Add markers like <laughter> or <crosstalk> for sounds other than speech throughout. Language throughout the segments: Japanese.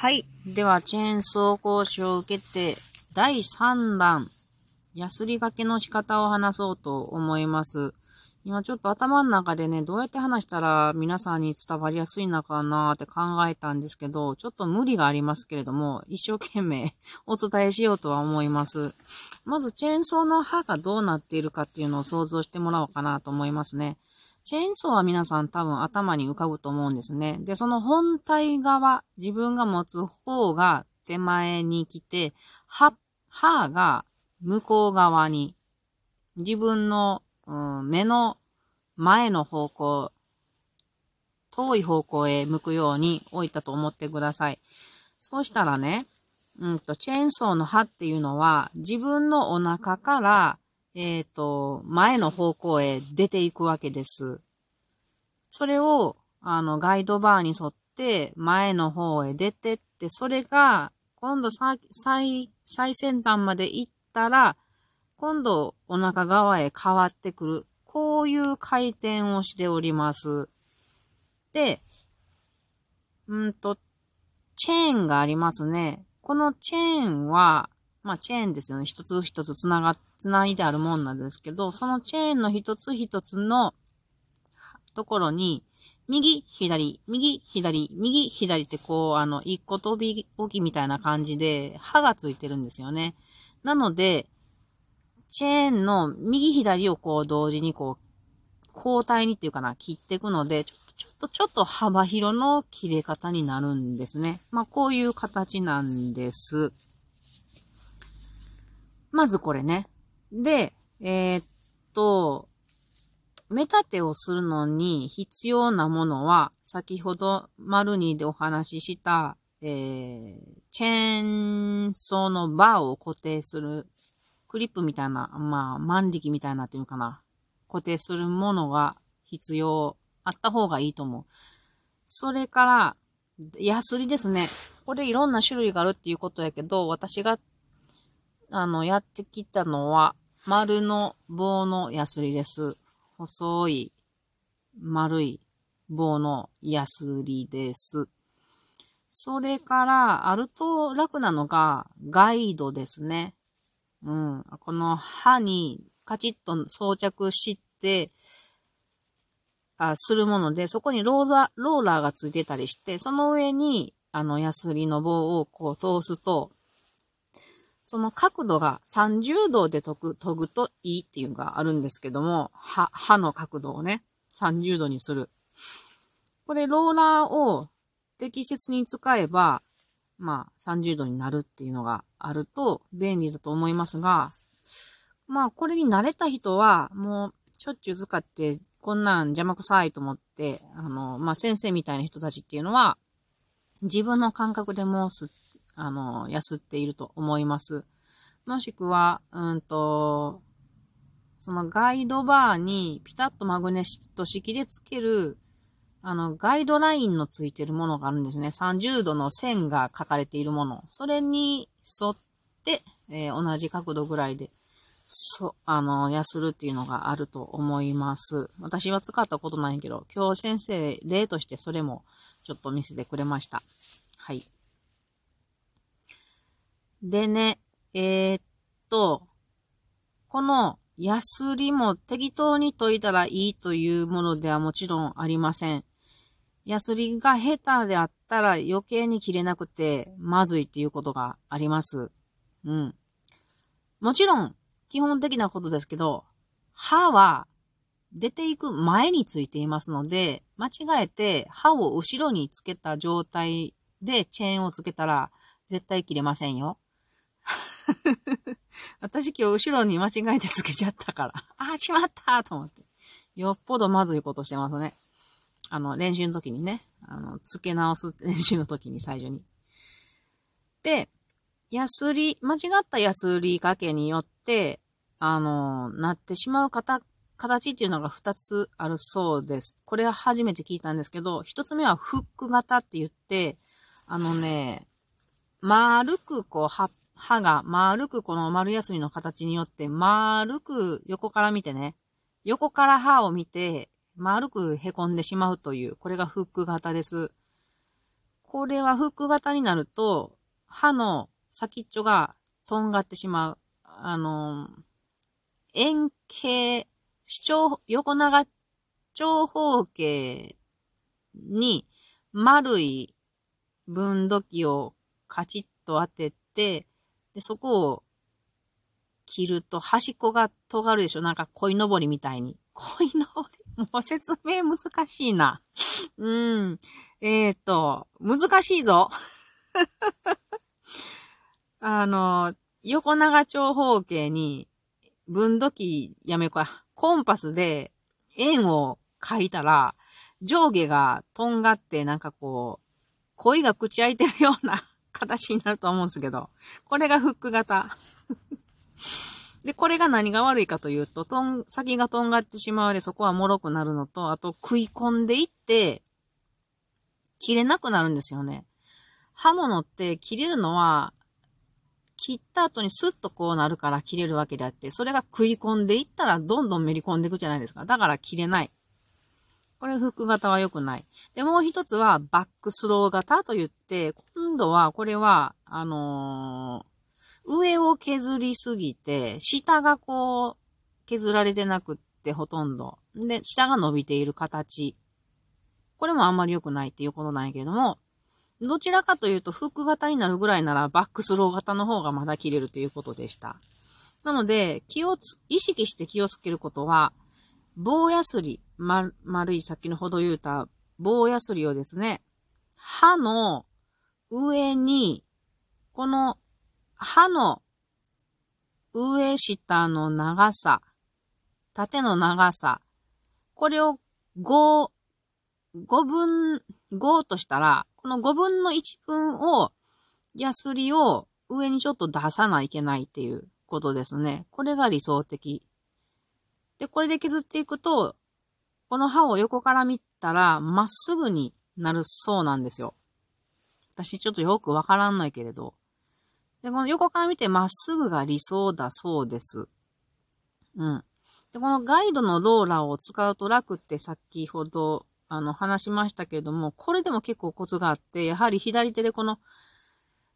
はい。では、チェーンソー講習を受けて、第3弾、ヤスリ掛けの仕方を話そうと思います。今ちょっと頭の中でね、どうやって話したら皆さんに伝わりやすいのかなって考えたんですけど、ちょっと無理がありますけれども、一生懸命 <laughs> お伝えしようとは思います。まず、チェーンソーの刃がどうなっているかっていうのを想像してもらおうかなと思いますね。チェーンソーは皆さん多分頭に浮かぶと思うんですね。で、その本体側、自分が持つ方が手前に来て、刃、刃が向こう側に、自分の、うん、目の前の方向、遠い方向へ向くように置いたと思ってください。そうしたらね、うんと、チェーンソーの刃っていうのは、自分のお腹から、えっ、ー、と、前の方向へ出ていくわけです。それを、あの、ガイドバーに沿って前の方へ出てって、それが、今度最、最先端まで行ったら、今度お腹側へ変わってくる。こういう回転をしております。で、うんと、チェーンがありますね。このチェーンは、まあチェーンですよね。一つ一つつなが、つないであるもんなんですけど、そのチェーンの一つ一つのところに、右、左、右、左、右、左ってこう、あの、一個飛び置きみたいな感じで、刃がついてるんですよね。なので、チェーンの右左をこう同時にこう、交代にっていうかな、切っていくので、ちょっと、ちょっと、ちょっと幅広の切れ方になるんですね。まあ、こういう形なんです。まずこれね。で、えー、っと、目立てをするのに必要なものは、先ほど丸2でお話しした、えー、チェーンソーのバーを固定する、クリップみたいな、まあ、万力みたいなっていうかな、固定するものが必要、あった方がいいと思う。それから、ヤスリですね。これいろんな種類があるっていうことやけど、私が、あの、やってきたのは、丸の棒のヤスリです。細い、丸い棒のヤスリです。それから、あると楽なのが、ガイドですね。うん。この刃にカチッと装着して、あするもので、そこにローラー、ローラーがついてたりして、その上に、あの、ヤスリの棒をこう通すと、その角度が30度で研ぐ研ぐといいっていうのがあるんですけども、歯、歯の角度をね、30度にする。これ、ローラーを適切に使えば、まあ、30度になるっていうのがあると便利だと思いますが、まあ、これに慣れた人は、もう、しょっちゅう使って、こんなん邪魔くさいと思って、あの、まあ、先生みたいな人たちっていうのは、自分の感覚でもすっあの、安っていると思います。もしくは、うんと、そのガイドバーにピタッとマグネシット式でつける、あの、ガイドラインのついてるものがあるんですね。30度の線が書かれているもの。それに沿って、えー、同じ角度ぐらいで、そ、あの、やするっていうのがあると思います。私は使ったことないけど、今日先生、例としてそれもちょっと見せてくれました。はい。でね、えー、っと、このヤスリも適当に解いたらいいというものではもちろんありません。ヤスリが下手であったら余計に切れなくてまずいっていうことがあります。うん。もちろん、基本的なことですけど、歯は出ていく前についていますので、間違えて歯を後ろにつけた状態でチェーンをつけたら絶対切れませんよ。<laughs> 私今日後ろに間違えてつけちゃったから。<laughs> あ、しまったと思って。よっぽどまずいことしてますね。あの、練習の時にね。あの、付け直す練習の時に最初に。で、ヤスリ、間違ったヤスリ掛けによって、あの、なってしまう形、形っていうのが二つあるそうです。これは初めて聞いたんですけど、一つ目はフック型って言って、あのね、丸くこう、葉歯が丸くこの丸やすりの形によって丸く横から見てね、横から歯を見て丸く凹んでしまうという、これがフック型です。これはフック型になると、歯の先っちょがとんがってしまう。あの、円形、主張、横長長方形に丸い分度器をカチッと当てて、で、そこを切ると端っこが尖るでしょなんか鯉のぼりみたいに。鯉のぼり？もう説明難しいな。うん。えっ、と、難しいぞ。<laughs> あの、横長長方形に分度器やめようか。コンパスで円を書いたら、上下がとんがってなんかこう、恋が口開いてるような形になると思うんですけど、これがフック型。<laughs> で、これが何が悪いかというと、とん、先がとんがってしまうでそこは脆くなるのと、あと食い込んでいって、切れなくなるんですよね。刃物って切れるのは、切った後にスッとこうなるから切れるわけであって、それが食い込んでいったらどんどんめり込んでいくじゃないですか。だから切れない。これフック型は良くない。で、もう一つはバックスロー型と言って、今度はこれは、あのー、上を削りすぎて、下がこう、削られてなくってほとんど。で、下が伸びている形。これもあんまり良くないっていうことなんやけれども、どちらかというと、フック型になるぐらいなら、バックスロー型の方がまだ切れるということでした。なので、気をつ、意識して気をつけることは、棒やすり、ま、丸い先のほど言うた棒やすりをですね、歯の上に、この歯の上下の長さ、縦の長さ、これを5、5分、5としたら、この5分の1分を、ヤスリを上にちょっと出さないけないっていうことですね。これが理想的。で、これで削っていくと、この刃を横から見たら、まっすぐになるそうなんですよ。私ちょっとよくわからんないけれど。で、この横から見てまっすぐが理想だそうです。うん。で、このガイドのローラーを使うと楽って先ほど、あの、話しましたけれども、これでも結構コツがあって、やはり左手でこの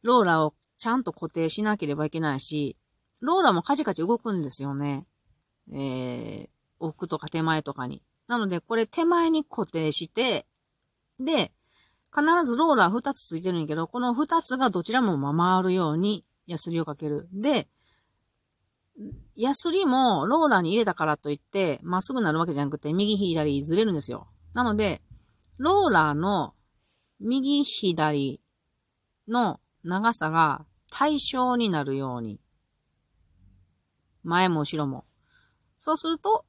ローラーをちゃんと固定しなければいけないし、ローラーもカチカチ動くんですよね。えー、奥とか手前とかに。なので、これ手前に固定して、で、必ずローラー2つついてるんやけど、この2つがどちらも回るようにヤスリをかける。で、ヤスリもローラーに入れたからといって、まっすぐなるわけじゃなくて、右左ずれるんですよ。なので、ローラーの右左の長さが対称になるように、前も後ろもそうすると、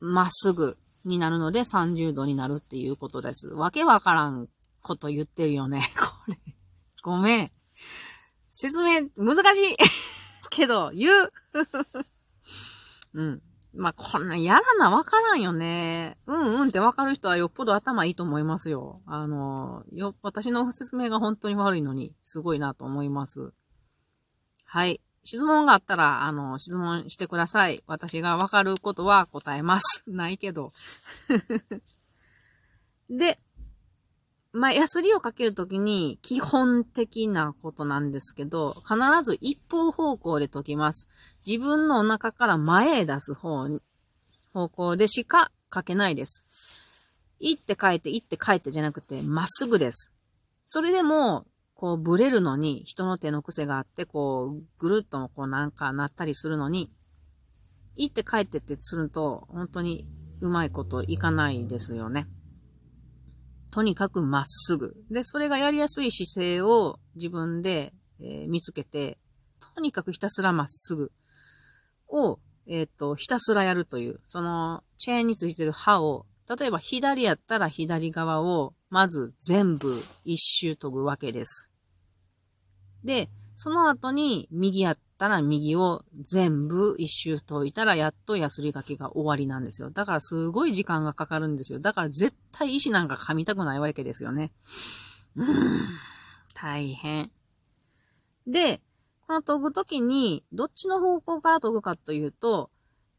まっすぐになるので30度になるっていうことです。わけわからんこと言ってるよね。<laughs> これ。ごめん。説明難しい <laughs> けど、言う <laughs> うん。まあ、こんなやらなわからんよね。うんうんってわかる人はよっぽど頭いいと思いますよ。あの、よ、私の説明が本当に悪いのに、すごいなと思います。はい。質問があったら、あの、質問してください。私がわかることは答えます。ないけど。で、まあ、ヤスリをかけるときに基本的なことなんですけど、必ず一方方向で解きます。自分のお腹から前へ出す方に方向でしかかけないです。行って帰って、行って帰ってじゃなくて、まっすぐです。それでも、こう、ブレるのに、人の手の癖があって、こう、ぐるっとこうなんかなったりするのに、行って帰ってってすると、本当にうまいこといかないですよね。とにかくまっすぐ。で、それがやりやすい姿勢を自分で、えー、見つけて、とにかくひたすらまっすぐを、えっ、ー、と、ひたすらやるという、その、チェーンについてる刃を、例えば左やったら左側を、まず全部一周研ぐわけです。で、その後に右やったら右を全部一周解いたらやっとヤスリがけが終わりなんですよ。だからすごい時間がかかるんですよ。だから絶対石なんか噛みたくないわけですよね。うーん、大変。で、この研ぐときに、どっちの方向から研ぐかというと、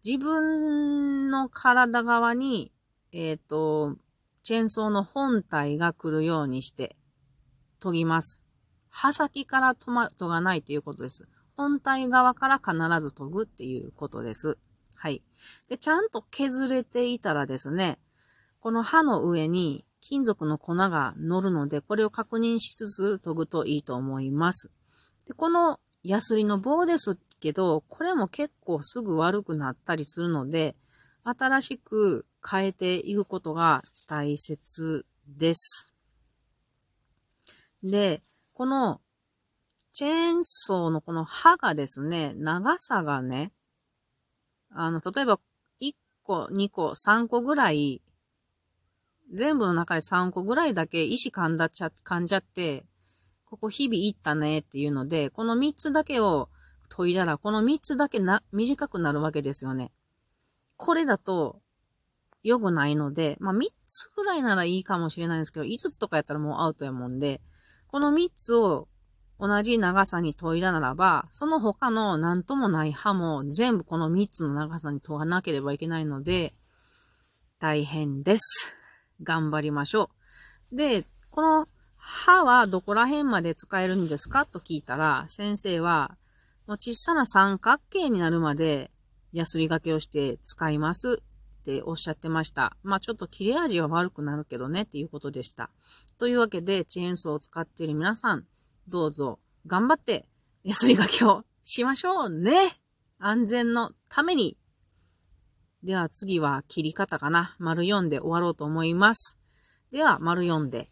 自分の体側に、えっ、ー、と、チェーンソーの本体が来るようにして、研ぎます。刃先からトマトがないということです。本体側から必ず研ぐっていうことです。はい。で、ちゃんと削れていたらですね、この刃の上に金属の粉が乗るので、これを確認しつつ研ぐといいと思います。で、このヤスリの棒ですけど、これも結構すぐ悪くなったりするので、新しく変えていくことが大切です。で、このチェーンソーのこの刃がですね、長さがね、あの、例えば1個、2個、3個ぐらい、全部の中で3個ぐらいだけ石噛んだちゃ、噛んじゃって、ここ日々いったねっていうので、この3つだけを研いだら、この3つだけな、短くなるわけですよね。これだと、良くないので、まあ、3つぐらいならいいかもしれないんですけど、5つとかやったらもうアウトやもんで、この3つを同じ長さに研いだならば、その他の何ともない刃も全部この3つの長さに研がなければいけないので、大変です。頑張りましょう。で、この刃はどこら辺まで使えるんですかと聞いたら、先生は、もう小さな三角形になるまでヤスリ掛けをして使いますっておっしゃってました。まあちょっと切れ味は悪くなるけどねっていうことでした。というわけで、チェーンソーを使っている皆さん、どうぞ頑張って安いがきをしましょうね安全のために。では次は切り方かな。丸4で終わろうと思います。では、丸4で。